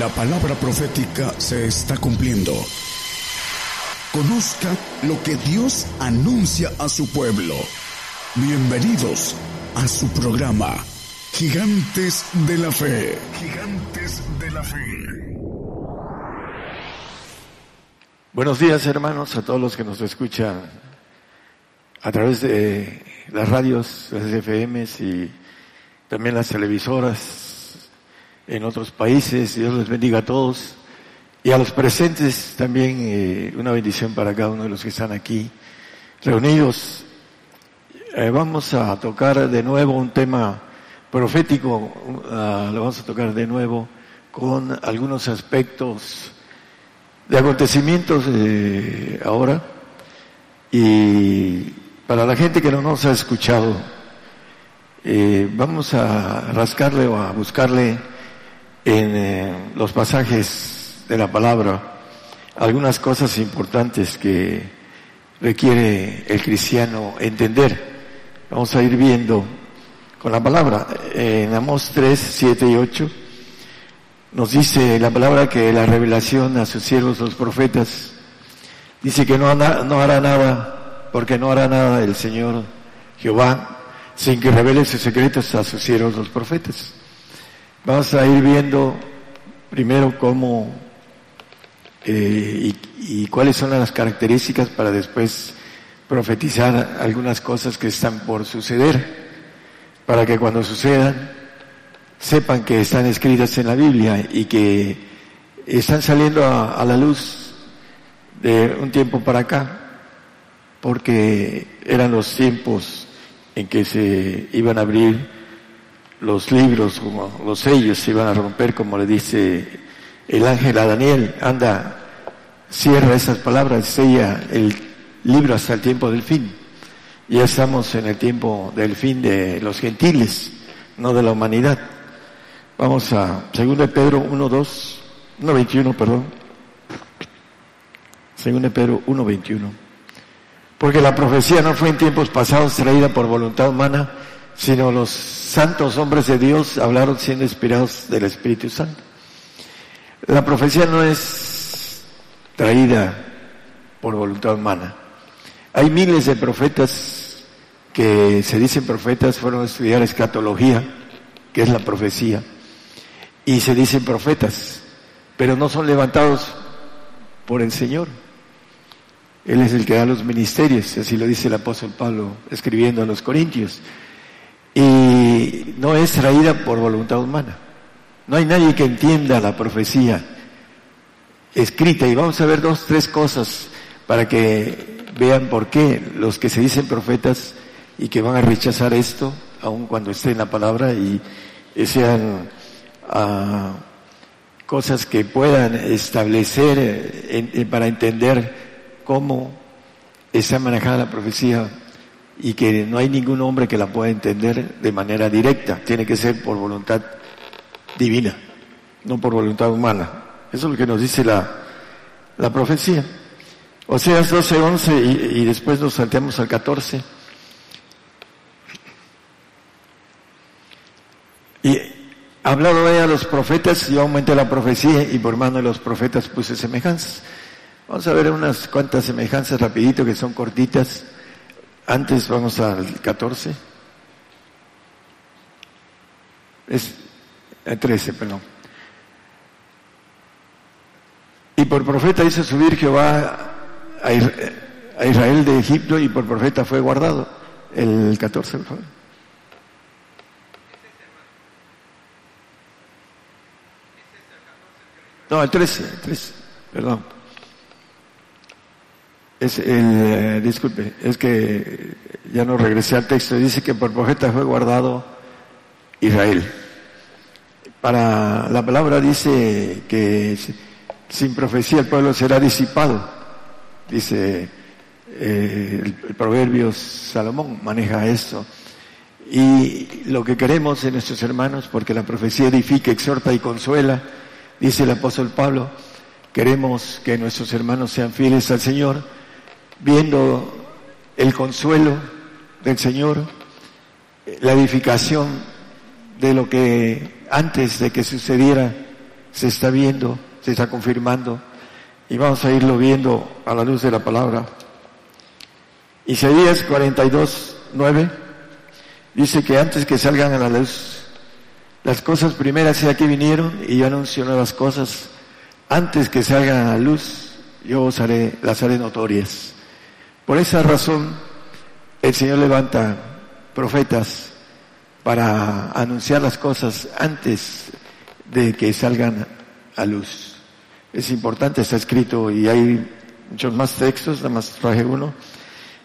La palabra profética se está cumpliendo. Conozca lo que Dios anuncia a su pueblo. Bienvenidos a su programa, Gigantes de la Fe. Gigantes de la Fe. Buenos días hermanos a todos los que nos escuchan a través de las radios, las FMs y también las televisoras en otros países. Dios les bendiga a todos. Y a los presentes también eh, una bendición para cada uno de los que están aquí reunidos. Eh, vamos a tocar de nuevo un tema profético, uh, lo vamos a tocar de nuevo con algunos aspectos de acontecimientos eh, ahora. Y para la gente que no nos ha escuchado, eh, vamos a rascarle o a buscarle en eh, los pasajes de la palabra algunas cosas importantes que requiere el cristiano entender. Vamos a ir viendo con la palabra. En Amos 3, 7 y 8 nos dice la palabra que la revelación a sus siervos los profetas dice que no, no hará nada, porque no hará nada el Señor Jehová sin que revele sus secretos a sus siervos los profetas. Vamos a ir viendo primero cómo eh, y, cuáles son las características para después profetizar algunas cosas que están por suceder, para que cuando sucedan sepan que están escritas en la Biblia y que están saliendo a la luz de un tiempo para acá, porque eran los tiempos en que se iban a abrir los libros, como los sellos se iban a romper, como le dice el ángel a Daniel, anda, cierra esas palabras, sella el libro hasta el tiempo del fin. Ya estamos en el tiempo del fin de los gentiles, no de la humanidad. Vamos a 2 de Pedro 1, 2, 1, 21, perdón. 2 de Pedro 1, 21. Porque la profecía no fue en tiempos pasados traída por voluntad humana, sino los santos hombres de Dios hablaron siendo inspirados del Espíritu Santo. La profecía no es traída por voluntad humana. Hay miles de profetas que se dicen profetas, fueron a estudiar escatología, que es la profecía, y se dicen profetas, pero no son levantados por el Señor. Él es el que da los ministerios, así lo dice el apóstol Pablo escribiendo a los Corintios. Y no es traída por voluntad humana. No hay nadie que entienda la profecía escrita y vamos a ver dos, tres cosas para que vean por qué los que se dicen profetas y que van a rechazar esto, aun cuando esté en la palabra y sean uh, cosas que puedan establecer en, en, para entender cómo está manejada la profecía y que no hay ningún hombre que la pueda entender de manera directa, tiene que ser por voluntad divina, no por voluntad humana. Eso es lo que nos dice la, la profecía. Oseas 12, 11 y, y después nos salteamos al 14. Y hablado a los profetas, yo aumenté la profecía y por mano de los profetas puse semejanzas. Vamos a ver unas cuantas semejanzas rapidito que son cortitas. Antes vamos al 14. Es 13, perdón. Y por profeta hizo subir Jehová a Israel de Egipto y por profeta fue guardado. El 14, por favor. No, el 13, el 13, perdón. Es el, eh, disculpe, es que ya no regresé al texto. Dice que por profeta fue guardado Israel. Para la palabra dice que sin profecía el pueblo será disipado. Dice eh, el, el proverbio Salomón maneja esto. Y lo que queremos en nuestros hermanos, porque la profecía edifica, exhorta y consuela, dice el apóstol Pablo, queremos que nuestros hermanos sean fieles al Señor, viendo el consuelo del Señor, la edificación de lo que antes de que sucediera se está viendo, se está confirmando y vamos a irlo viendo a la luz de la palabra. Isaías 42, 9 dice que antes que salgan a la luz, las cosas primeras ya que vinieron y yo anuncio nuevas cosas, antes que salgan a la luz, yo os haré, las haré notorias. Por esa razón, el Señor levanta profetas para anunciar las cosas antes de que salgan a luz. Es importante, está escrito y hay muchos más textos, nada más traje uno.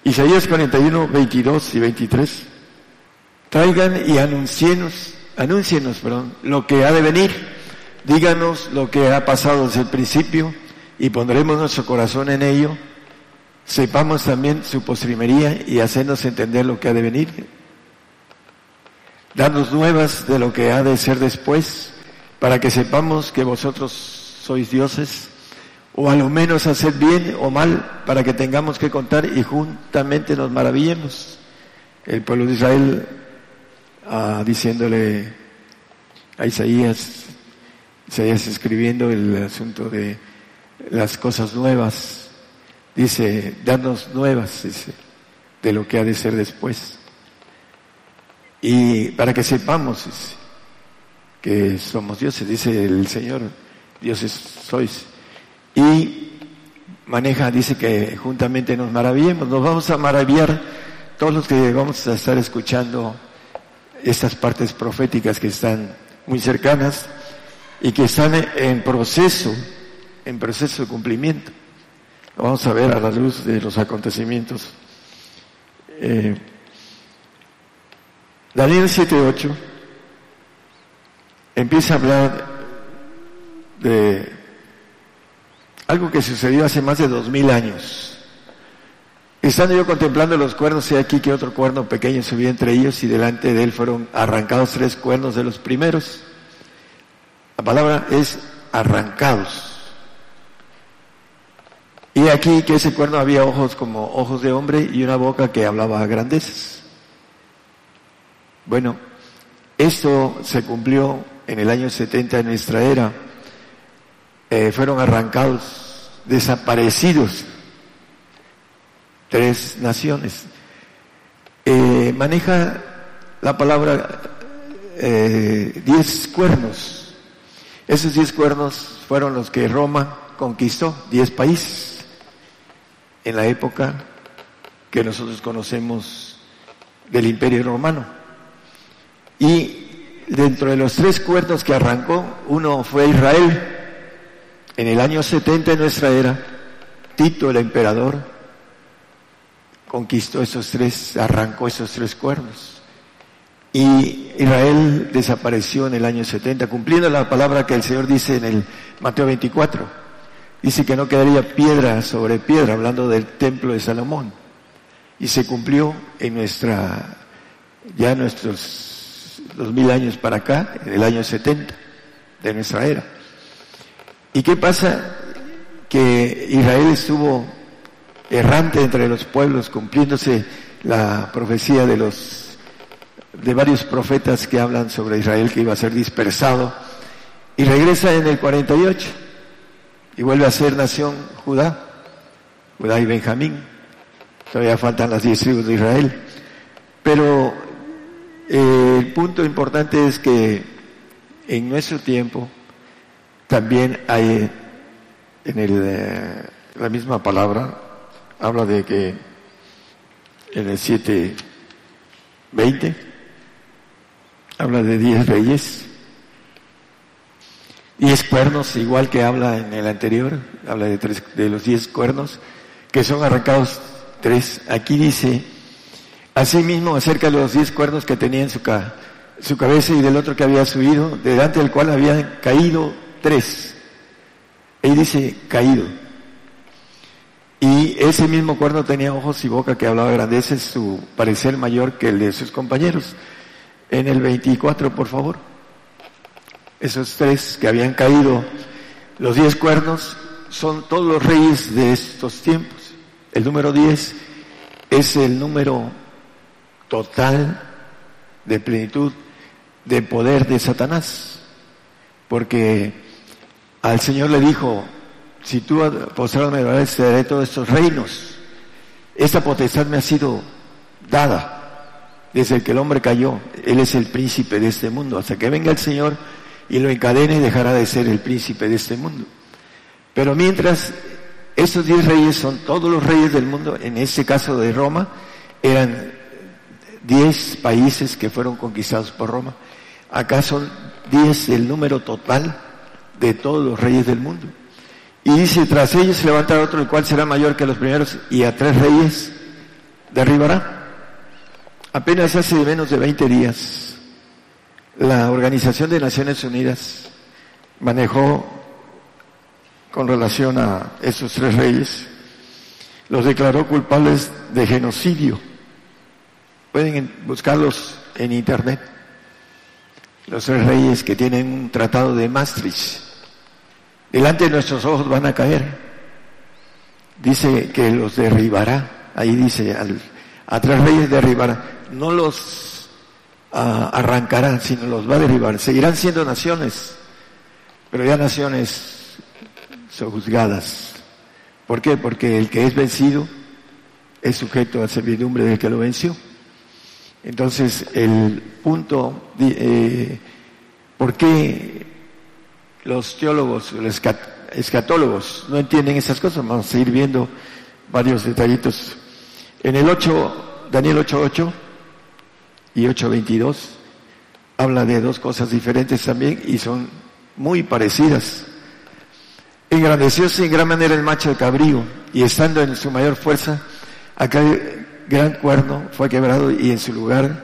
Isaías 41, 22 y 23. Traigan y anuncienos, anuncienos, perdón, lo que ha de venir. Díganos lo que ha pasado desde el principio y pondremos nuestro corazón en ello. Sepamos también su postrimería y hacernos entender lo que ha de venir. Danos nuevas de lo que ha de ser después, para que sepamos que vosotros sois dioses, o a lo menos hacer bien o mal, para que tengamos que contar y juntamente nos maravillemos. El pueblo de Israel ah, diciéndole a Isaías, Isaías escribiendo el asunto de las cosas nuevas, dice, danos nuevas, de lo que ha de ser después. Y para que sepamos que somos dioses, dice el Señor, dioses sois. Y maneja, dice que juntamente nos maravillemos, nos vamos a maravillar todos los que vamos a estar escuchando estas partes proféticas que están muy cercanas y que están en proceso, en proceso de cumplimiento. Vamos a ver a la luz de los acontecimientos. Eh, Daniel 7.8 empieza a hablar de algo que sucedió hace más de dos mil años. Estando yo contemplando los cuernos, sé aquí que otro cuerno pequeño subió entre ellos y delante de él fueron arrancados tres cuernos de los primeros. La palabra es arrancados. Y aquí que ese cuerno había ojos como ojos de hombre y una boca que hablaba a grandezas. Bueno, esto se cumplió en el año 70 de nuestra era. Eh, fueron arrancados, desaparecidos tres naciones. Eh, maneja la palabra eh, diez cuernos. Esos diez cuernos fueron los que Roma conquistó, diez países, en la época que nosotros conocemos del Imperio Romano. Y dentro de los tres cuernos que arrancó, uno fue Israel. En el año 70 de nuestra era, Tito el emperador conquistó esos tres, arrancó esos tres cuernos. Y Israel desapareció en el año 70, cumpliendo la palabra que el Señor dice en el Mateo 24. Dice que no quedaría piedra sobre piedra, hablando del templo de Salomón. Y se cumplió en nuestra, ya nuestros dos mil años para acá, en el año 70 de nuestra era. ¿Y qué pasa? Que Israel estuvo errante entre los pueblos, cumpliéndose la profecía de los de varios profetas que hablan sobre Israel que iba a ser dispersado y regresa en el 48 y vuelve a ser nación Judá, Judá y Benjamín. Todavía faltan las diez tribus de Israel. Pero eh, el punto importante es que en nuestro tiempo también hay en el, eh, la misma palabra, habla de que en el 7.20 habla de diez reyes, diez cuernos, igual que habla en el anterior, habla de, tres, de los diez cuernos, que son arrancados tres. Aquí dice Asimismo, acerca de los diez cuernos que tenía en su, su cabeza y del otro que había subido, delante del cual habían caído tres. Ahí dice caído. Y ese mismo cuerno tenía ojos y boca que hablaba grandeces, su parecer mayor que el de sus compañeros. En el 24, por favor. Esos tres que habían caído, los diez cuernos, son todos los reyes de estos tiempos. El número diez es el número total de plenitud de poder de Satanás. Porque al Señor le dijo, si tú postrado me te daré todos estos reinos. Esta potestad me ha sido dada desde que el hombre cayó. Él es el príncipe de este mundo. Hasta que venga el Señor y lo encadene, dejará de ser el príncipe de este mundo. Pero mientras esos diez reyes son todos los reyes del mundo, en este caso de Roma, eran diez países que fueron conquistados por Roma. Acá son diez el número total de todos los reyes del mundo. Y dice, tras ellos se levantará otro, el cual será mayor que los primeros, y a tres reyes derribará. Apenas hace menos de 20 días, la Organización de Naciones Unidas manejó con relación a esos tres reyes, los declaró culpables de genocidio. Pueden buscarlos en internet. Los tres reyes que tienen un tratado de Maastricht. Delante de nuestros ojos van a caer. Dice que los derribará. Ahí dice, a tres reyes derribará. No los arrancará, sino los va a derribar. Seguirán siendo naciones, pero ya naciones son juzgadas. ¿Por qué? Porque el que es vencido es sujeto a servidumbre del que lo venció. Entonces, el punto, eh, ¿por qué los teólogos, los escatólogos no entienden esas cosas? Vamos a seguir viendo varios detallitos. En el 8, Daniel 8.8 y 8.22 habla de dos cosas diferentes también y son muy parecidas. Engrandecióse en gran manera el macho de cabrío y estando en su mayor fuerza, aquel gran cuerno fue quebrado y en su lugar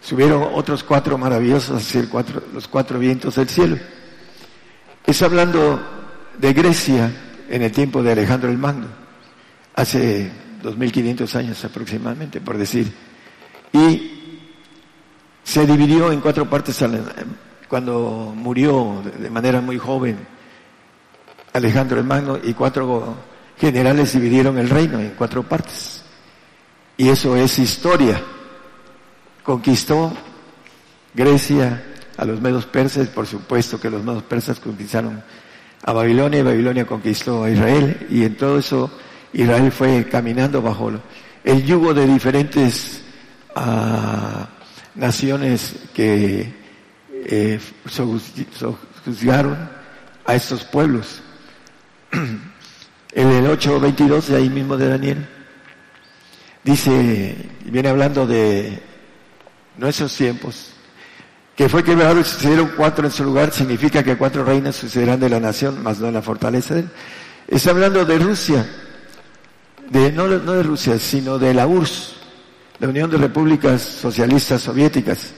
subieron otros cuatro maravillosos hacia los cuatro vientos del cielo. Es hablando de Grecia en el tiempo de Alejandro el Magno, hace 2500 años aproximadamente, por decir. Y se dividió en cuatro partes cuando murió de manera muy joven Alejandro el Magno y cuatro generales dividieron el reino en cuatro partes. Y eso es historia. Conquistó Grecia a los medos persas, por supuesto que los medos persas conquistaron a Babilonia y Babilonia conquistó a Israel y en todo eso Israel fue caminando bajo el yugo de diferentes uh, naciones que eh, juzgaron a estos pueblos. En el 8.22 de ahí mismo de Daniel, dice, viene hablando de nuestros tiempos, que fue quebrado y sucedieron cuatro en su lugar, significa que cuatro reinas sucederán de la nación, más no de la fortaleza de él. Está hablando de Rusia, de, no, no de Rusia, sino de la URSS, la Unión de Repúblicas Socialistas Soviéticas.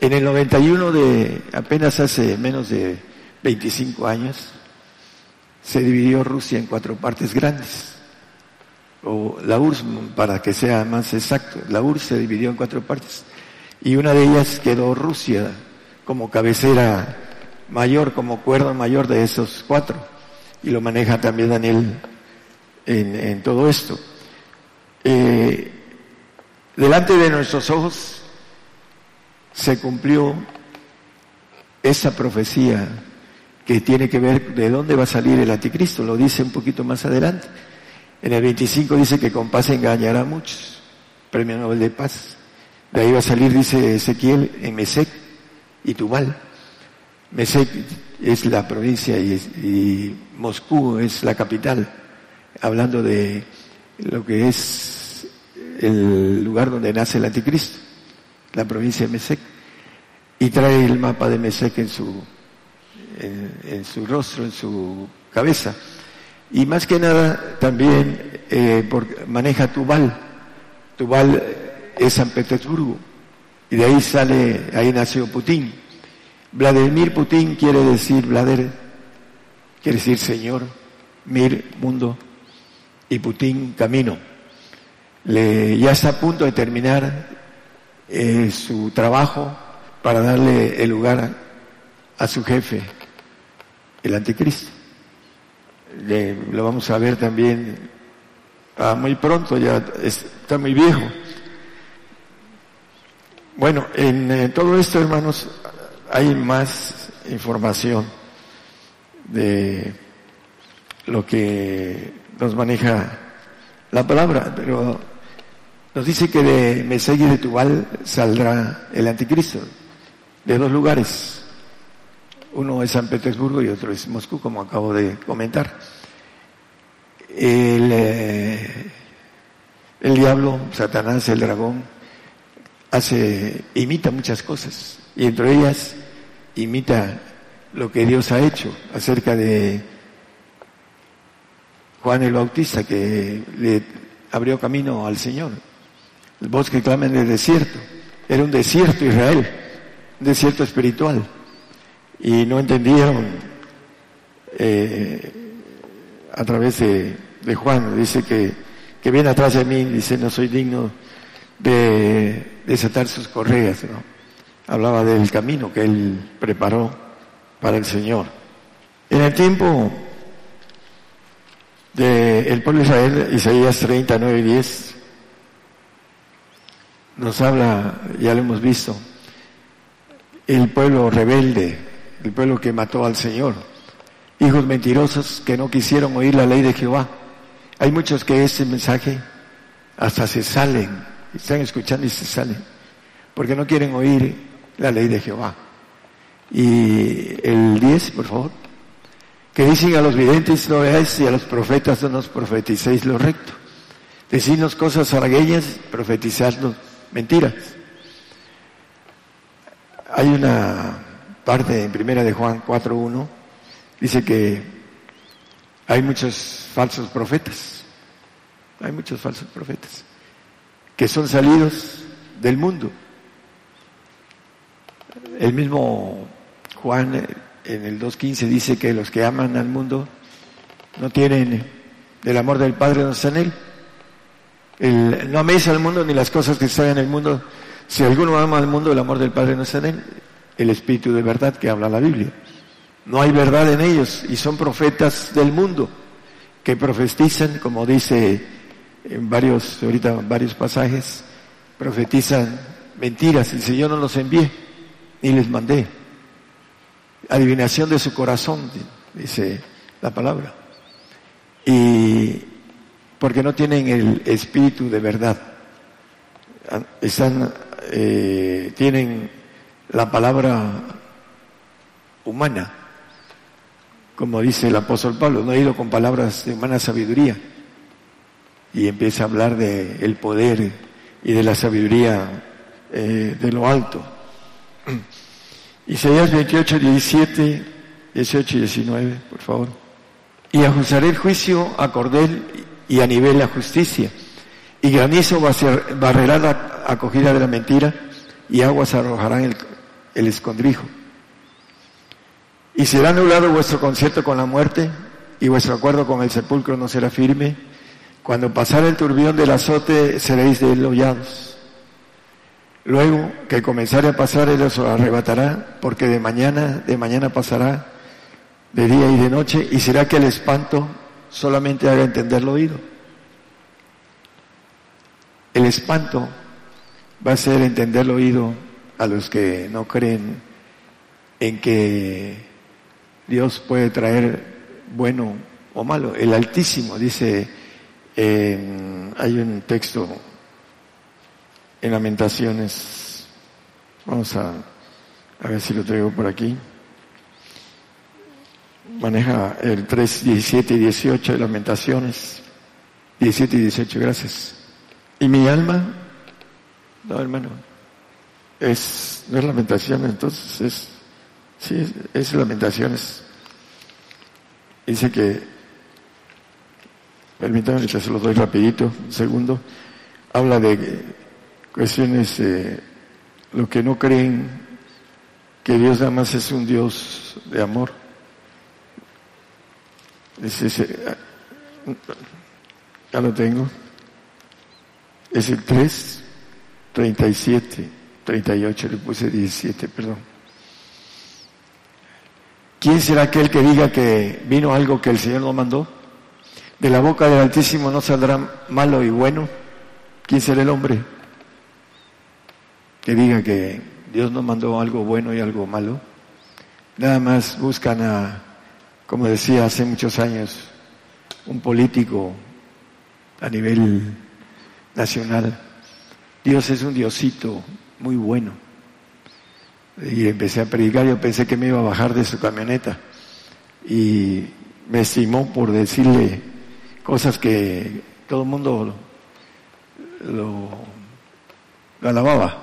En el 91 de, apenas hace menos de 25 años, se dividió Rusia en cuatro partes grandes. O la URSS, para que sea más exacto, la URSS se dividió en cuatro partes. Y una de ellas quedó Rusia como cabecera mayor, como cuerdo mayor de esos cuatro. Y lo maneja también Daniel en, todo esto. Eh, delante de nuestros ojos se cumplió esa profecía que tiene que ver de dónde va a salir el anticristo, lo dice un poquito más adelante. En el 25 dice que con paz engañará a muchos, premio Nobel de Paz. De ahí va a salir, dice Ezequiel, en Mesec y Tubal. Mesec es la provincia y, y Moscú es la capital, hablando de lo que es el lugar donde nace el anticristo, la provincia de Mesec. Y trae el mapa de Mesec en su en, su rostro, en su cabeza. Y más que nada también eh, maneja Tubal. Tubal es San Petersburgo. Y de ahí sale, ahí nació Putin. Vladimir Putin quiere decir, Vlader, quiere decir Señor, Mir, mundo, y Putin, camino. Le, ya está a punto de terminar eh, su trabajo para darle el lugar a su jefe, el anticristo. lo vamos a ver también ah, muy pronto, ya está muy viejo. Bueno, en todo esto, hermanos, hay más información. de lo que nos maneja la palabra, pero nos dice que de Meseg y de Tubal saldrá el anticristo, de dos lugares. Uno es San Petersburgo y otro es Moscú, como acabo de comentar. El, eh, el diablo, Satanás, el dragón, hace, imita muchas cosas, y entre ellas imita lo que Dios ha hecho acerca de Juan el Bautista, que le abrió camino al Señor. El bosque clama en el desierto. Era un desierto Israel, un desierto espiritual. Y no entendieron eh, a través de, Juan, dice que, que viene atrás de mí, dice, no soy digno de desatar sus correas. ¿no? Hablaba del camino que él preparó para el Señor. En el tiempo del pueblo de Israel, Isaías 39, 10, nos habla, ya lo hemos visto, el pueblo rebelde, el pueblo que mató al Señor, hijos mentirosos que no quisieron oír la ley de Jehová. Hay muchos que ese mensaje hasta se salen, están escuchando y se salen, porque no quieren oír la ley de Jehová. Y el 10, por favor que dicen a los videntes no veáis y a los profetas no nos profeticéis lo recto. Decidnos cosas haragueñas, profetizadnos mentiras. Hay una parte en primera de Juan 4.1, dice que hay muchos falsos profetas, hay muchos falsos profetas, que son salidos del mundo. El mismo Juan en el 2.15 dice que los que aman al mundo no tienen del amor del Padre no está en él. No améis al mundo ni las cosas que están en el mundo. Si alguno ama al mundo, el amor del Padre no está en él. El Espíritu de verdad que habla la Biblia. No hay verdad en ellos y son profetas del mundo que profetizan, como dice en varios, ahorita varios pasajes, profetizan mentiras. Dice, yo no los envié ni les mandé adivinación de su corazón, dice la palabra. Y porque no tienen el espíritu de verdad. Están, eh, tienen la palabra humana, como dice el apóstol Pablo, no ha ido con palabras de humana sabiduría. Y empieza a hablar de el poder y de la sabiduría eh, de lo alto. Isaías 28, 17, 18 y 19, por favor. Y ajustaré el juicio a cordel y a nivel la justicia. Y granizo barrerá la acogida de la mentira y aguas arrojarán el, escondrijo. Y será anulado vuestro concierto con la muerte y vuestro acuerdo con el sepulcro no será firme. Cuando pasara el turbión del azote seréis delollados. Luego que comenzare a pasar, Él os arrebatará, porque de mañana, de mañana pasará, de día y de noche, y será que el espanto solamente haga entender lo oído. El espanto va a ser entender el oído a los que no creen en que Dios puede traer bueno o malo. El Altísimo dice, hay un texto en Lamentaciones. Vamos a, a ver si lo traigo por aquí. Maneja el 3, 17 y 18 de Lamentaciones. 17 y 18, gracias. Y mi alma, no hermano, es, no es lamentaciones, entonces es, sí, es, es lamentaciones. Dice que, permítanme, ya se lo doy rapidito, un segundo, habla de cuestiones, eh, lo que no creen que Dios nada más es un Dios de amor. Es ese, ya lo tengo. Es el 3, 37, 38, le puse 17, perdón. ¿Quién será aquel que diga que vino algo que el Señor no mandó? De la boca del Altísimo no saldrá malo y bueno. ¿Quién será el hombre? que diga que Dios nos mandó algo bueno y algo malo. Nada más buscan a como decía hace muchos años un político a nivel nacional, Dios es un diosito muy bueno. Y empecé a predicar, yo pensé que me iba a bajar de su camioneta y me estimó por decirle cosas que todo el mundo lo, lo alababa.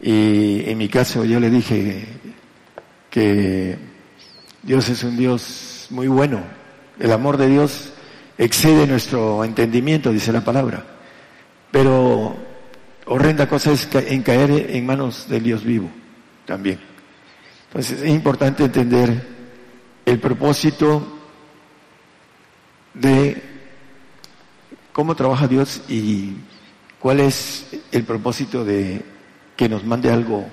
Y en mi caso yo le dije que Dios es un Dios muy bueno. El amor de Dios excede nuestro entendimiento, dice la palabra. Pero horrenda cosa es en caer en manos del Dios vivo también. Entonces es importante entender el propósito de cómo trabaja Dios y cuál es el propósito de que nos mande algo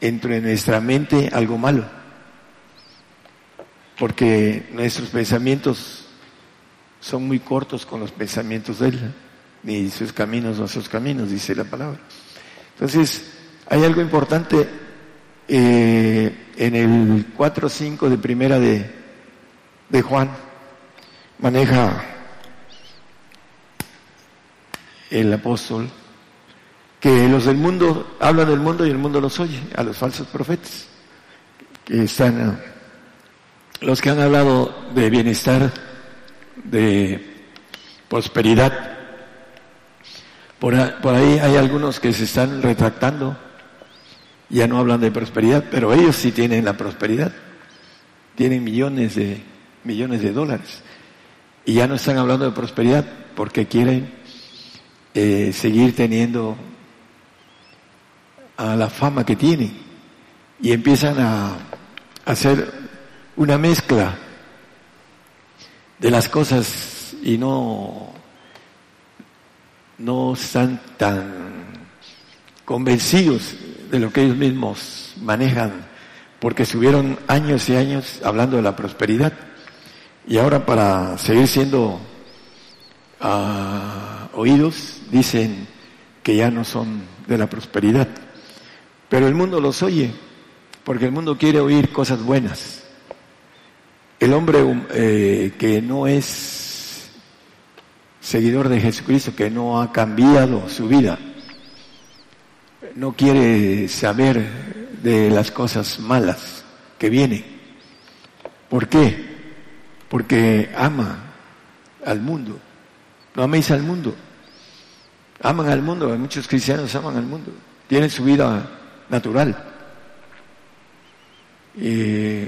entre nuestra mente, algo malo. Porque nuestros pensamientos son muy cortos con los pensamientos de Él, ni sus caminos no sus caminos, dice la palabra. Entonces, hay algo importante eh, en el 4.5 de primera de, de Juan, maneja el apóstol, que los del mundo hablan del mundo y el mundo los oye, a los falsos profetas, que están, los que han hablado de bienestar, de prosperidad. Por, ahí hay algunos que se están retractando, ya no hablan de prosperidad, pero ellos sí tienen la prosperidad, tienen millones de millones de dólares y ya no están hablando de prosperidad porque quieren eh, seguir teniendo a la fama que tienen y empiezan a hacer una mezcla de las cosas y no no están tan convencidos de lo que ellos mismos manejan porque estuvieron años y años hablando de la prosperidad y ahora para seguir siendo uh, oídos dicen que ya no son de la prosperidad. Pero el mundo los oye, porque el mundo quiere oír cosas buenas. El hombre eh, que no es seguidor de Jesucristo, que no ha cambiado su vida, no quiere saber de las cosas malas que vienen. ¿Por qué? Porque ama al mundo. No améis al mundo. Aman al mundo, muchos cristianos aman al mundo. Tienen su vida natural. Y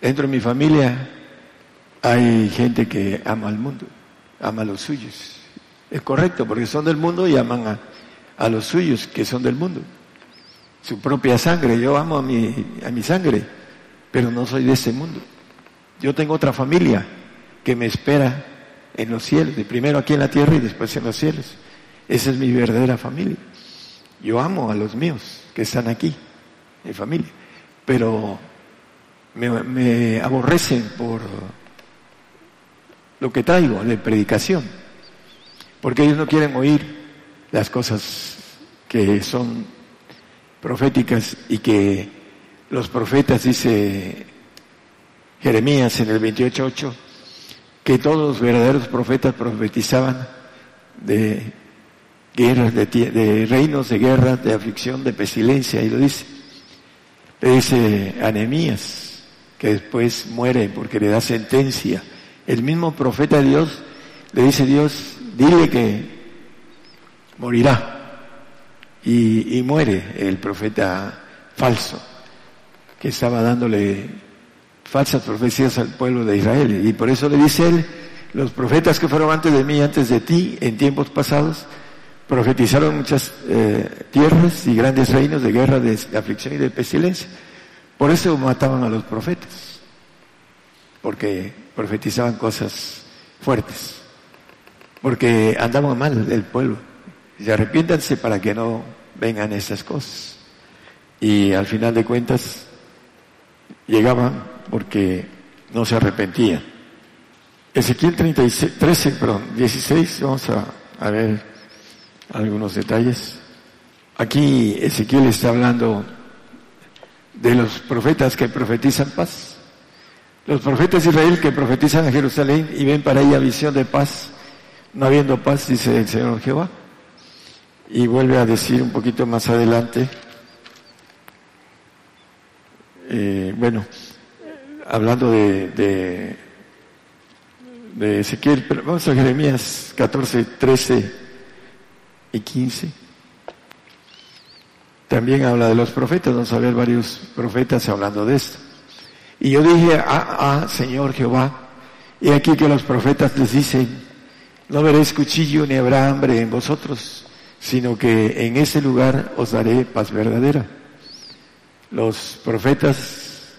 dentro de mi familia hay gente que ama al mundo, ama a los suyos. Es correcto, porque son del mundo y aman a, a los suyos que son del mundo. Su propia sangre, yo amo a mi, a mi sangre, pero no soy de ese mundo. Yo tengo otra familia que me espera en los cielos, primero aquí en la tierra y después en los cielos. Esa es mi verdadera familia. Yo amo a los míos que están aquí, mi familia, pero me, aborrecen por lo que traigo de predicación, porque ellos no quieren oír las cosas que son proféticas y que los profetas, dice Jeremías en el 28.8, que todos los verdaderos profetas profetizaban de guerras, de, reinos de guerra, de aflicción, de pestilencia, y lo dice. Le dice Anemías, que después muere porque le da sentencia. El mismo profeta de Dios le dice Dios, dile que morirá. Y, y muere el profeta falso, que estaba dándole falsas profecías al pueblo de Israel. Y por eso le dice él, los profetas que fueron antes de mí, antes de ti, en tiempos pasados, profetizaron muchas eh, tierras y grandes reinos de guerra, de, aflicción y de pestilencia. Por eso mataban a los profetas, porque profetizaban cosas fuertes, porque andaban mal el pueblo. Y arrepiéntanse para que no vengan esas cosas. Y al final de cuentas llegaban porque no se arrepentía. Ezequiel 36, 13, perdón, 16, vamos a ver algunos detalles. Aquí Ezequiel está hablando de los profetas que profetizan paz. Los profetas de Israel que profetizan a Jerusalén y ven para ella visión de paz, no habiendo paz, dice el Señor Jehová. Y vuelve a decir un poquito más adelante, eh, bueno, hablando de, de, de Ezequiel, pero vamos a Jeremías 14, 13 y 15. También habla de los profetas, vamos a ver varios profetas hablando de esto. Y yo dije, ah, ah, Señor Jehová, y aquí que los profetas les dicen, no veréis cuchillo ni habrá hambre en vosotros, sino que en ese lugar os daré paz verdadera. Los profetas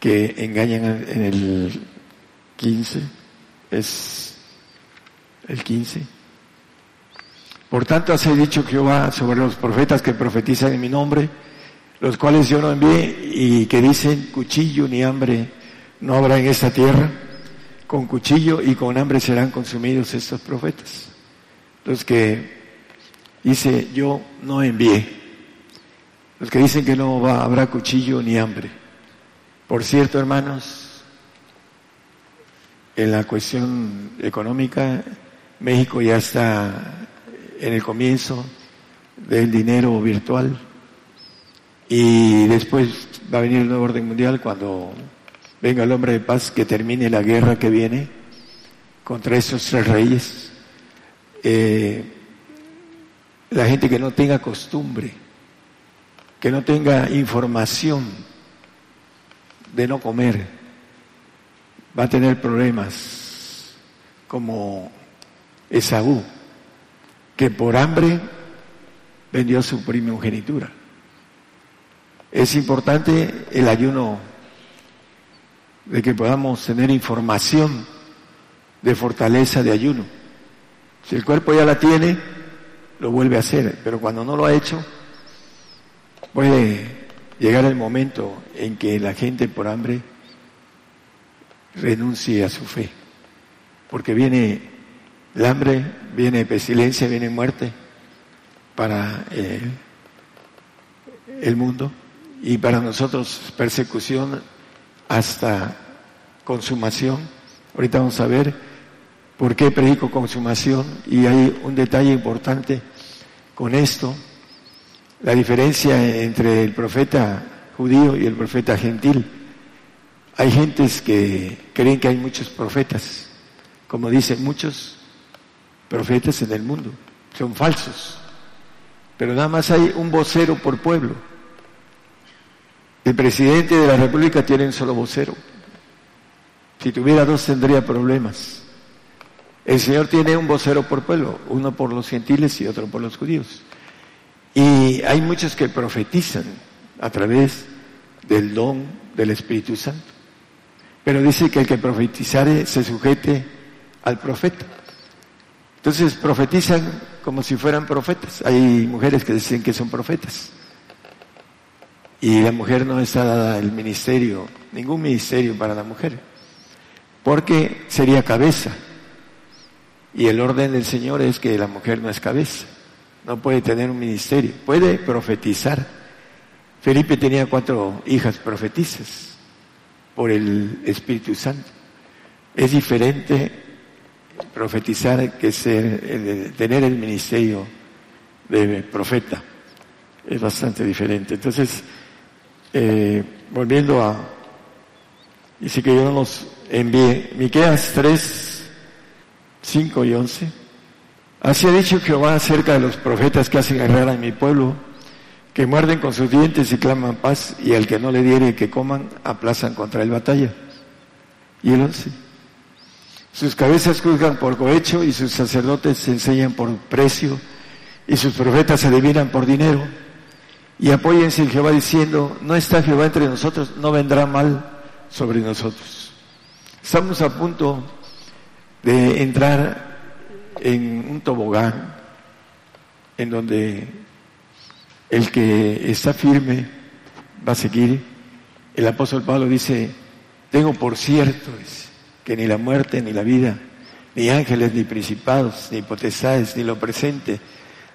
que engañan en el 15 es el 15. Por tanto, así dicho Jehová sobre los profetas que profetizan en mi nombre, los cuales yo no envié y que dicen cuchillo ni hambre no habrá en esta tierra, con cuchillo y con hambre serán consumidos estos profetas. Los que dice yo no envié, los que dicen que no habrá cuchillo ni hambre. Por cierto, hermanos, en la cuestión económica, México ya está en el comienzo del dinero virtual y después va a venir el nuevo orden mundial cuando venga el hombre de paz que termine la guerra que viene contra esos tres reyes. Eh, la gente que no tenga costumbre, que no tenga información de no comer, va a tener problemas como Esaú, que por hambre vendió su primogenitura. Es importante el ayuno de que podamos tener información de fortaleza de ayuno. Si el cuerpo ya la tiene, lo vuelve a hacer, pero cuando no lo ha hecho, puede llegar el momento en que la gente por hambre renuncie a su fe, porque viene el hambre, viene pestilencia, viene muerte para eh, el mundo y para nosotros persecución hasta consumación. Ahorita vamos a ver por qué predico consumación y hay un detalle importante con esto, la diferencia entre el profeta judío y el profeta gentil. Hay gentes que creen que hay muchos profetas, como dicen muchos profetas en el mundo, son falsos, pero nada más hay un vocero por pueblo. El presidente de la República tiene un solo vocero. Si tuviera dos tendría problemas. El Señor tiene un vocero por pueblo, uno por los gentiles y otro por los judíos. Y hay muchos que profetizan a través del don del Espíritu Santo. Pero dice que el que profetizare se sujete al profeta. Entonces profetizan como si fueran profetas. Hay mujeres que dicen que son profetas. Y la mujer no está dada el ministerio, ningún ministerio para la mujer, porque sería cabeza. Y el orden del Señor es que la mujer no es cabeza, no puede tener un ministerio, puede profetizar. Felipe tenía cuatro hijas profetizas por el Espíritu Santo. Es diferente profetizar que ser, tener el ministerio de profeta. Es bastante diferente. Entonces, eh, volviendo a, dice que yo no los envié, Miqueas 3, 5 y 11. Así ha dicho Jehová acerca de los profetas que hacen errar a mi pueblo, que muerden con sus dientes y claman paz, y al que no le diere que coman, aplazan contra el batalla. Y el 11. Sus cabezas juzgan por cohecho y sus sacerdotes se enseñan por precio y sus profetas se adivinan por dinero y apóyense en Jehová diciendo, no está Jehová entre nosotros, no vendrá mal sobre nosotros. Estamos a punto de entrar en un tobogán en donde el que está firme va a seguir. El apóstol Pablo dice, tengo por cierto que ni la muerte ni la vida, ni ángeles, ni principados, ni potestades, ni lo presente,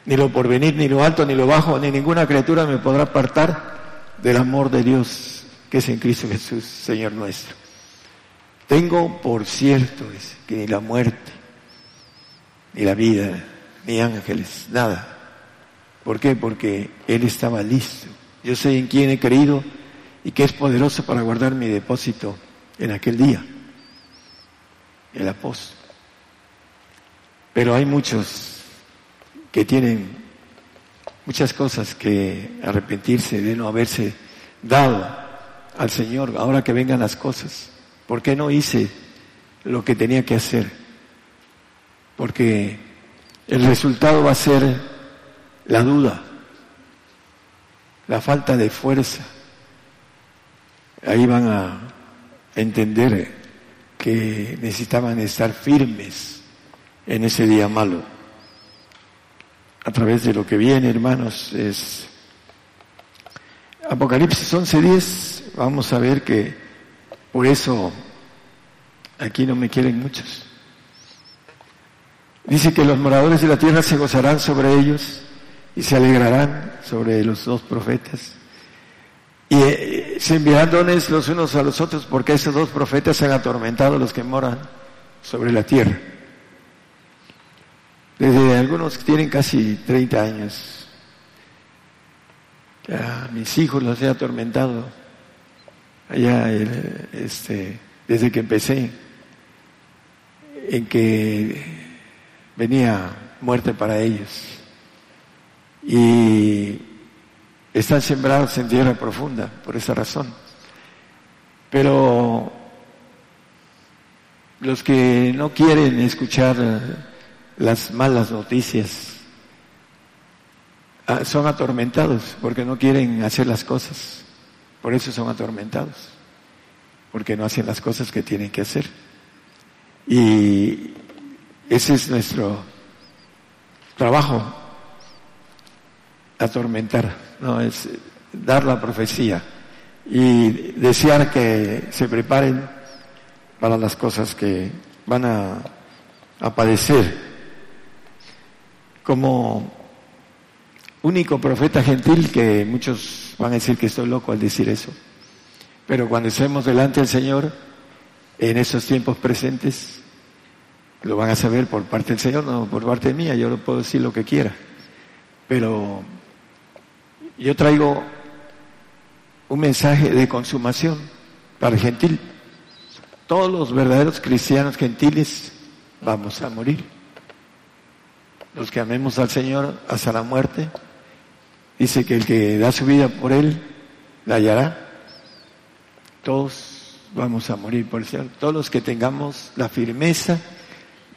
ni lo porvenir, ni lo alto, ni lo bajo, ni ninguna criatura me podrá apartar del amor de Dios que es en Cristo Jesús, Señor nuestro. tengo por cierto que ni la muerte, ni la vida, ni ángeles, nada. ¿Por qué? Porque Él estaba listo. Yo sé en quién he creído y que es poderoso para guardar mi depósito en aquel día. El apóstol. Pero hay muchos que tienen muchas cosas que arrepentirse de no haberse dado al Señor ahora que vengan las cosas. ¿Por qué no hice lo que tenía que hacer? Porque el resultado va a ser la duda, la falta de fuerza. Ahí van a entender que necesitaban estar firmes en ese día malo. A través de lo que viene, hermanos, es Apocalipsis 11:10, vamos a ver que por eso aquí no me quieren muchos. Dice que los moradores de la tierra se gozarán sobre ellos y se alegrarán sobre los dos profetas. Y eh, se enviarán dones los unos a los otros porque esos dos profetas han atormentado a los que moran sobre la tierra. Desde algunos que tienen casi 30 años. A mis hijos los he atormentado allá este, desde que empecé en que venía muerte para ellos. Y están sembrados en tierra profunda por esa razón. Pero los que no quieren escuchar las malas noticias ah, son atormentados porque no quieren hacer las cosas. Por eso son atormentados, porque no hacen las cosas que tienen que hacer. Y ese es nuestro trabajo, atormentar, no es dar la profecía y desear que se preparen para las cosas que van a, a padecer. Como único profeta gentil que muchos van a decir que estoy loco al decir eso. Pero cuando estemos delante del Señor, en esos tiempos presentes, lo van a saber por parte del Señor, no por parte mía, yo lo puedo decir lo que quiera. Pero yo traigo un mensaje de consumación para el gentil. Todos los verdaderos cristianos gentiles vamos a morir. Los que amemos al Señor hasta la muerte, dice que el que da su vida por Él, la hallará. Todos vamos a morir por el Señor. Todos los que tengamos la firmeza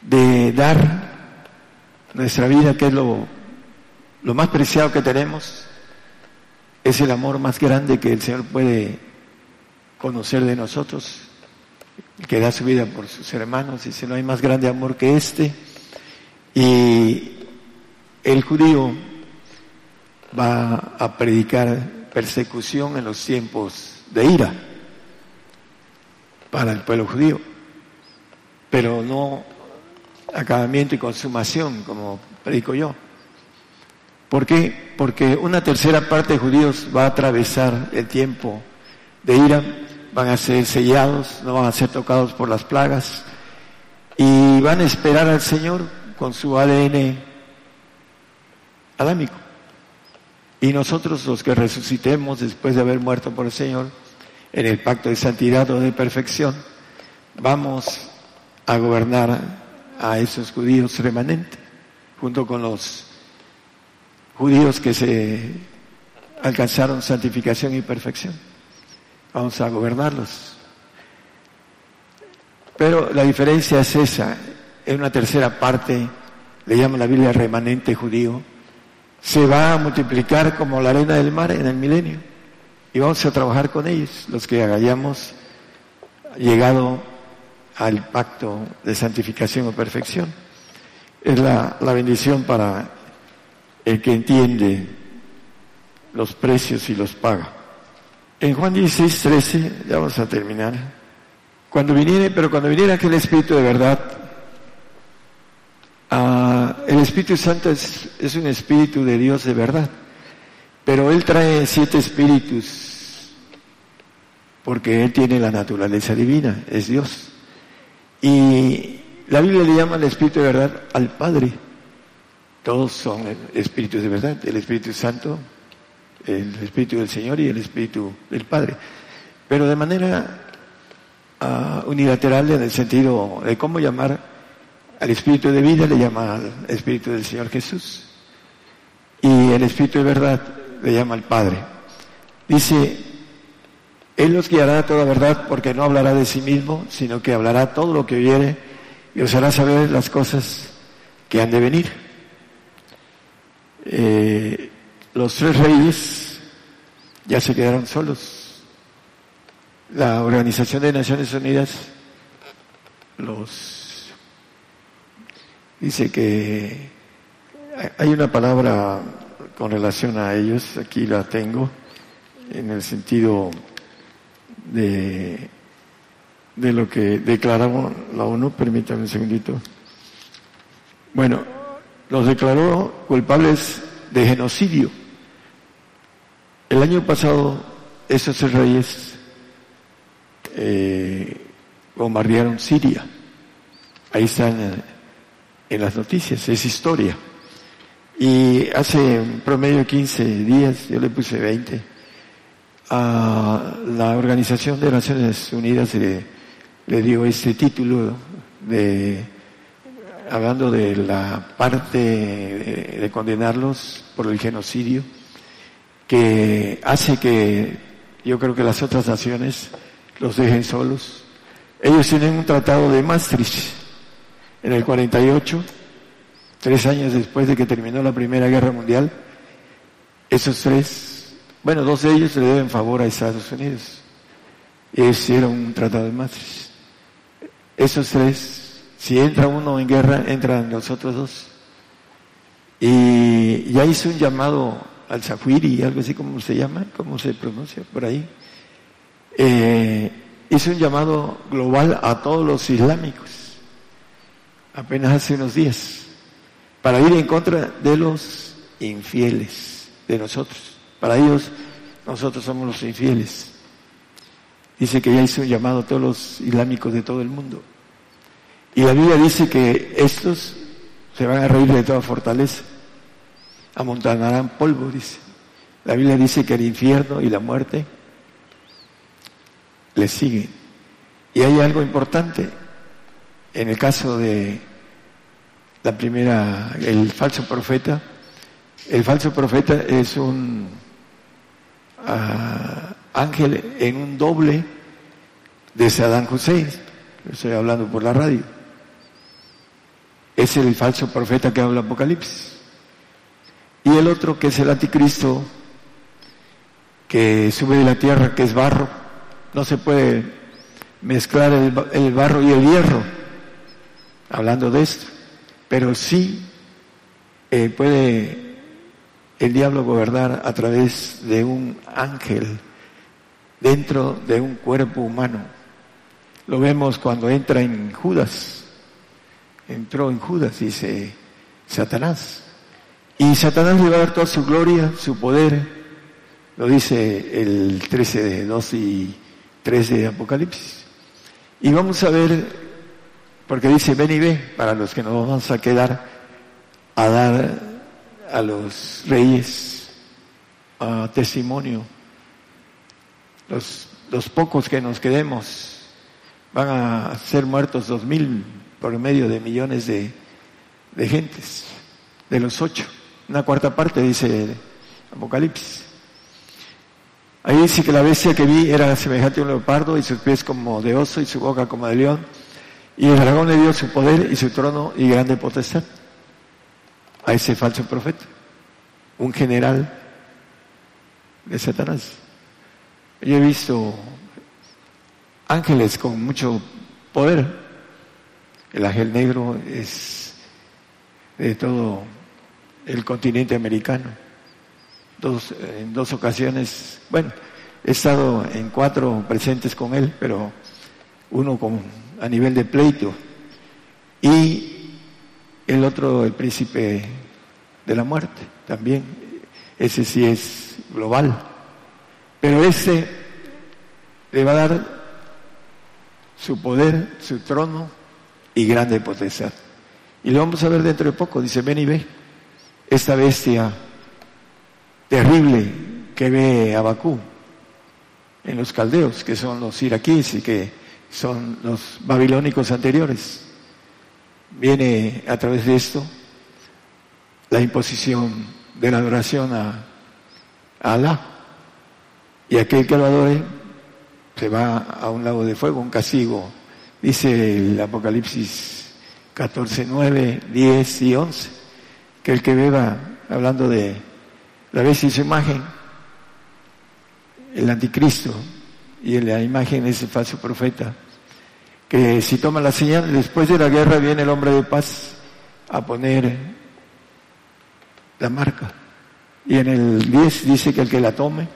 de dar nuestra vida, que es lo, lo más preciado que tenemos, es el amor más grande que el Señor puede conocer de nosotros, que da su vida por sus hermanos, dice, no hay más grande amor que este. Y el judío va a predicar persecución en los tiempos de ira para el pueblo judío, pero no acabamiento y consumación, como predico yo. ¿Por qué? Porque una tercera parte de judíos va a atravesar el tiempo de ira, van a ser sellados, no van a ser tocados por las plagas y van a esperar al Señor con su ADN adámico. Y nosotros los que resucitemos después de haber muerto por el Señor en el pacto de santidad o de perfección, vamos a gobernar a esos judíos remanentes, junto con los judíos que se alcanzaron santificación y perfección. Vamos a gobernarlos. Pero la diferencia es esa. En una tercera parte, le llama la Biblia remanente judío, se va a multiplicar como la arena del mar en el milenio. Y vamos a trabajar con ellos, los que hayamos llegado al pacto de santificación o perfección. Es la, la bendición para el que entiende los precios y los paga. En Juan 16, 13, ya vamos a terminar. Cuando viniera, pero cuando viniera aquel Espíritu de verdad, ah, el Espíritu Santo es, es un Espíritu de Dios de verdad, pero Él trae siete espíritus, porque Él tiene la naturaleza divina, es Dios. Y la Biblia le llama al Espíritu de verdad al Padre. Todos son espíritus de verdad, el Espíritu Santo, el Espíritu del Señor y el Espíritu del Padre. Pero de manera uh, unilateral en el sentido de cómo llamar al Espíritu de vida, le llama al Espíritu del Señor Jesús. Y el Espíritu de verdad le llama al Padre. Dice, Él los guiará a toda verdad porque no hablará de sí mismo, sino que hablará todo lo que oyere y os hará saber las cosas que han de venir. Eh, los tres reyes ya se quedaron solos. La Organización de Naciones Unidas los dice que hay una palabra con relación a ellos, aquí la tengo, en el sentido de, de lo que declaró la ONU, permítame un segundito. Bueno, los declaró culpables de genocidio. El año pasado, esos reyes eh, bombardearon Siria. Ahí están en las noticias, es historia. Y hace promedio de 15 días, yo le puse 20, a la Organización de Naciones Unidas le, dio este título de, hablando de la parte de, de condenarlos por el genocidio, que hace que yo creo que las otras naciones los dejen solos. Ellos tienen un tratado de Maastricht en el 48 tres años después de que terminó la Primera Guerra Mundial, esos tres, bueno, dos de ellos le deben favor a Estados Unidos. Ellos hicieron un tratado de Maastricht. Esos tres, si entra uno en guerra, entran los otros dos. Y ya hizo un llamado al Zafiri, algo así como se llama, como se pronuncia por ahí. Eh, hizo un llamado global a todos los islámicos, apenas hace unos días para ir en contra de los infieles, de nosotros. Para ellos, nosotros somos los infieles. Dice que ya hizo un llamado a todos los islámicos de todo el mundo. Y la Biblia dice que estos se van a reír de toda fortaleza, amontonarán polvo, dice. La Biblia dice que el infierno y la muerte les siguen. Y hay algo importante. En el caso de la primera, el falso profeta. El falso profeta es un ah, ángel en un doble de Saddam Hussein. Estoy hablando por la radio. Es el falso profeta que habla Apocalipsis. Y el otro que es el anticristo que sube de la tierra, que es barro. No se puede mezclar el, barro y el hierro. Hablando de esto pero sí eh, puede el diablo gobernar a través de un ángel dentro de un cuerpo humano. Lo vemos cuando entra en Judas. Entró en Judas, dice Satanás. Y Satanás le va a dar toda su gloria, su poder. Lo dice el 13 de 2 y 3 de Apocalipsis. Y vamos a ver porque dice, ven y ve, para los que nos vamos a quedar a dar a los reyes a testimonio. Los, los pocos que nos quedemos van a ser muertos dos mil por medio de millones de, de gentes, de los ocho. Una cuarta parte, dice Apocalipsis. Ahí dice que la bestia que vi era semejante a un leopardo y sus pies como de oso y su boca como de león y el dragón le dio su poder y su trono y grande potestad a ese falso profeta, un general de Satanás. Yo he visto ángeles con mucho poder. El ángel negro es de todo el continente americano. Dos, en dos ocasiones, bueno, he estado en cuatro presentes con él, pero uno con a nivel de pleito, y el otro, el príncipe de la muerte, también, ese sí es global, pero ese le va a dar su poder, su trono y grande potestad. Y lo vamos a ver dentro de poco. Dice, ven y ve esta bestia terrible que ve Abacú en los caldeos, que son los iraquíes y que son los babilónicos anteriores. Viene a través de esto la imposición de la adoración a, a Alá. Y aquel que lo adore se va a un lago de fuego, un castigo. Dice el Apocalipsis 14, 9, 10 y 11, que el que beba, hablando de la bestia y su imagen, el anticristo y la imagen es el falso profeta, que si toma la señal, después de la guerra viene el hombre de paz a poner la marca. Y en el 10 dice que el que la tome,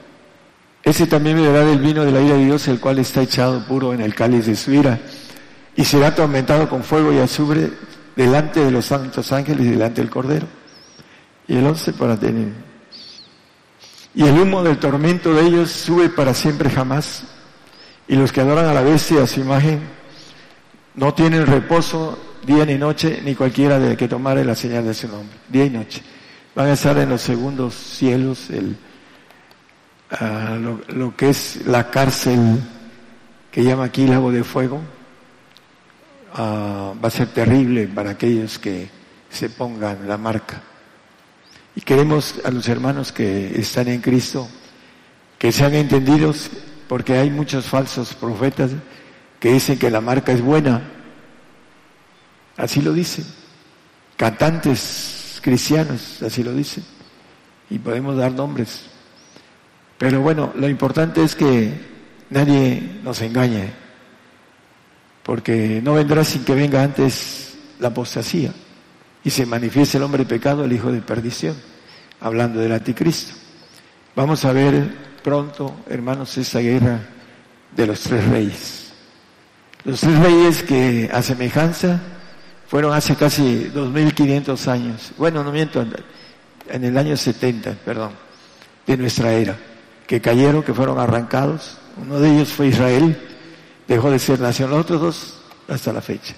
ese también beberá del vino de la ira de Dios, el cual está echado puro en el cáliz de su ira, y será atormentado con fuego y azufre delante de los santos ángeles y delante del Cordero. Y el 11 para tener y el humo del tormento de ellos sube para siempre jamás. Y los que adoran a la bestia, a su imagen, no tienen reposo día ni noche, ni cualquiera de que tomare la señal de su nombre, día y noche. Van a estar en los segundos cielos, el, ah, lo, que es la cárcel que llama aquí lago de fuego. Ah, va a ser terrible para aquellos que se pongan la marca. Y queremos a los hermanos que están en Cristo que sean entendidos porque hay muchos falsos profetas que dicen que la marca es buena. Así lo dicen. Cantantes cristianos, así lo dicen. Y podemos dar nombres. Pero bueno, lo importante es que nadie nos engañe. Porque no vendrá sin que venga antes la apostasía y se manifiesta el hombre de pecado, el hijo de perdición, hablando del anticristo. Vamos a ver pronto, hermanos, esa guerra de los tres reyes. Los tres reyes que a semejanza fueron hace casi 2500 años, bueno, no miento, en el año 70, perdón, de nuestra era, que cayeron, que fueron arrancados. Uno de ellos fue Israel, dejó de ser nación, los otros dos hasta la fecha.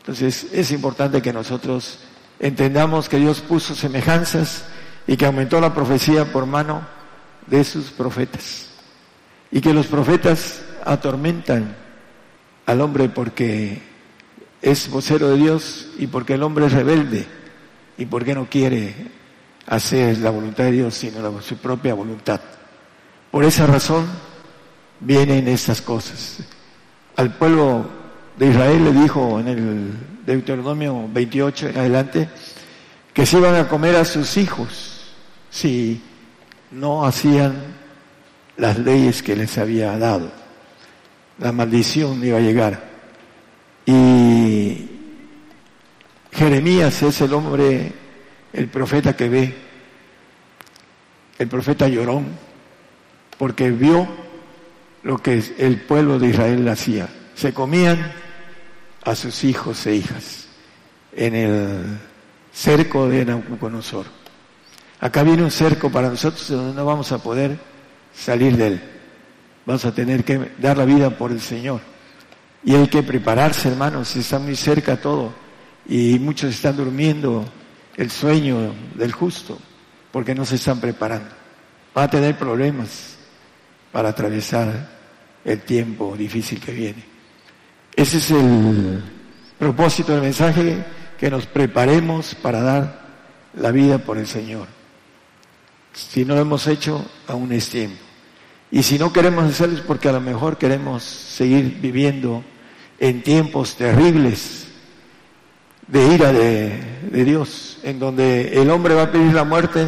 Entonces es importante que nosotros entendamos que Dios puso semejanzas y que aumentó la profecía por mano de sus profetas. Y que los profetas atormentan al hombre porque es vocero de Dios y porque el hombre es rebelde y porque no quiere hacer la voluntad de Dios sino su propia voluntad. Por esa razón vienen estas cosas. Al pueblo de Israel le dijo en el Deuteronomio 28 en adelante que se iban a comer a sus hijos si no hacían las leyes que les había dado. La maldición iba a llegar. Y Jeremías es el hombre, el profeta que ve, el profeta llorón, porque vio lo que el pueblo de Israel hacía. Se comían a sus hijos e hijas en el cerco de Nabucodonosor. Acá viene un cerco para nosotros donde no vamos a poder salir de él. Vamos a tener que dar la vida por el Señor. Y hay que prepararse, hermanos, está muy cerca todo. Y muchos están durmiendo el sueño del justo porque no se están preparando. Va a tener problemas para atravesar el tiempo difícil que viene. Ese es el propósito del mensaje, que nos preparemos para dar la vida por el Señor. Si no lo hemos hecho, aún es tiempo. Y si no queremos hacerlo es porque a lo mejor queremos seguir viviendo en tiempos terribles de ira de, de, Dios, en donde el hombre va a pedir la muerte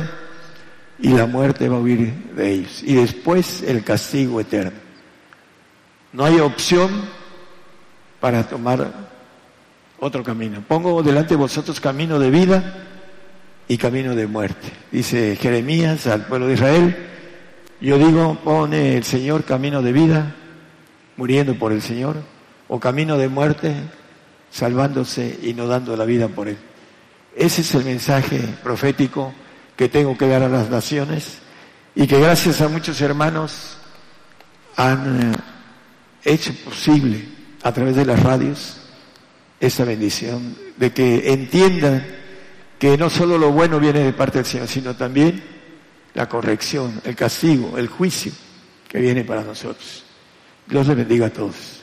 y la muerte va a huir de ellos. Y después el castigo eterno. No hay opción para tomar otro camino. Pongo delante de vosotros camino de vida y camino de muerte. Dice Jeremías al pueblo de Israel, yo digo, pone el Señor camino de vida, muriendo por el Señor, o camino de muerte, salvándose y no dando la vida por Él. Ese es el mensaje profético que tengo que dar a las naciones y que gracias a muchos hermanos han eh, hecho posible a través de las radios esa bendición, de que entiendan que no solo lo bueno viene de parte del Señor, sino también la corrección, el castigo, el juicio que viene para nosotros. Dios les bendiga a todos.